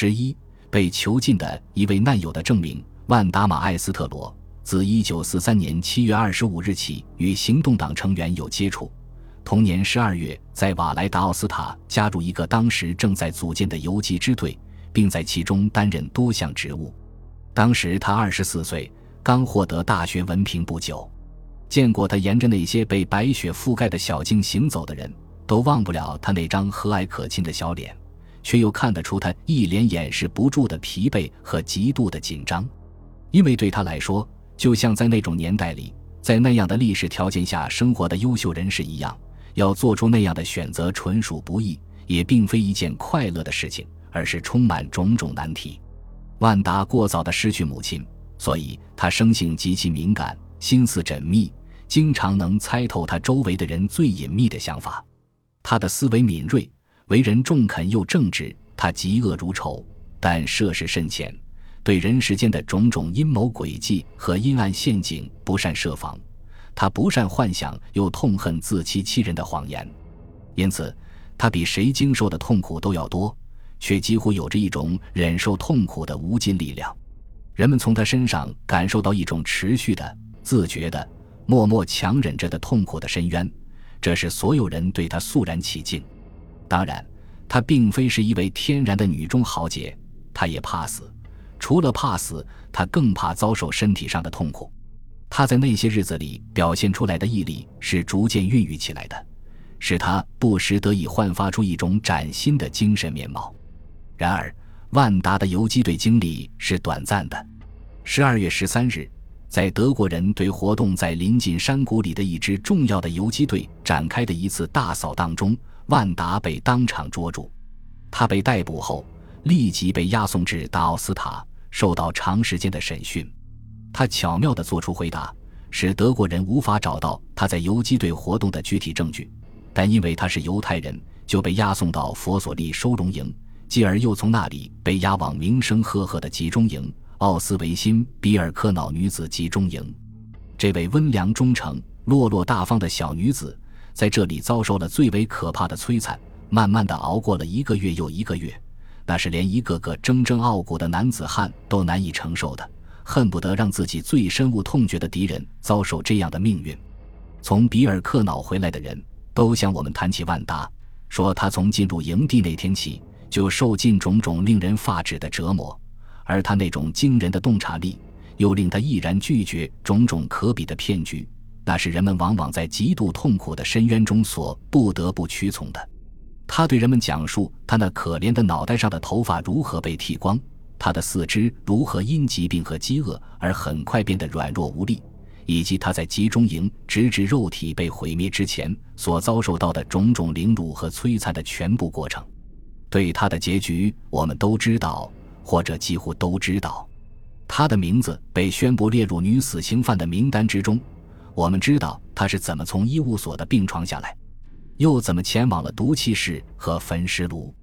十一，被囚禁的一位难友的证明：万达马艾斯特罗自一九四三年七月二十五日起与行动党成员有接触，同年十二月在瓦莱达奥斯塔加入一个当时正在组建的游击支队，并在其中担任多项职务。当时他二十四岁，刚获得大学文凭不久。见过他沿着那些被白雪覆盖的小径行走的人，都忘不了他那张和蔼可亲的小脸，却又看得出他一脸掩饰不住的疲惫和极度的紧张。因为对他来说，就像在那种年代里，在那样的历史条件下生活的优秀人士一样，要做出那样的选择纯属不易，也并非一件快乐的事情，而是充满种种难题。万达过早的失去母亲，所以他生性极其敏感，心思缜密。经常能猜透他周围的人最隐秘的想法，他的思维敏锐，为人中肯又正直。他嫉恶如仇，但涉世甚浅，对人世间的种种阴谋诡计和阴暗陷阱不善设防。他不善幻想，又痛恨自欺欺人的谎言，因此他比谁经受的痛苦都要多，却几乎有着一种忍受痛苦的无尽力量。人们从他身上感受到一种持续的、自觉的。默默强忍着的痛苦的深渊，这是所有人对他肃然起敬。当然，她并非是一位天然的女中豪杰，她也怕死。除了怕死，她更怕遭受身体上的痛苦。她在那些日子里表现出来的毅力是逐渐孕育起来的，使她不时得以焕发出一种崭新的精神面貌。然而，万达的游击队经历是短暂的。十二月十三日。在德国人对活动在临近山谷里的一支重要的游击队展开的一次大扫荡中，万达被当场捉住。他被逮捕后，立即被押送至达奥斯塔，受到长时间的审讯。他巧妙地做出回答，使德国人无法找到他在游击队活动的具体证据。但因为他是犹太人，就被押送到佛索利收容营，继而又从那里被押往名声赫赫的集中营。奥斯维辛比尔科瑙女子集中营，这位温良忠诚、落落大方的小女子，在这里遭受了最为可怕的摧残。慢慢的熬过了一个月又一个月，那是连一个个铮铮傲骨的男子汉都难以承受的，恨不得让自己最深恶痛绝的敌人遭受这样的命运。从比尔克瑙回来的人都向我们谈起万达，说他从进入营地那天起，就受尽种种令人发指的折磨。而他那种惊人的洞察力，又令他毅然拒绝种种可比的骗局，那是人们往往在极度痛苦的深渊中所不得不屈从的。他对人们讲述他那可怜的脑袋上的头发如何被剃光，他的四肢如何因疾病和饥饿而很快变得软弱无力，以及他在集中营直至肉体被毁灭之前所遭受到的种种凌辱和摧残的全部过程。对他的结局，我们都知道。或者几乎都知道，他的名字被宣布列入女死刑犯的名单之中。我们知道他是怎么从医务所的病床下来，又怎么前往了毒气室和焚尸炉。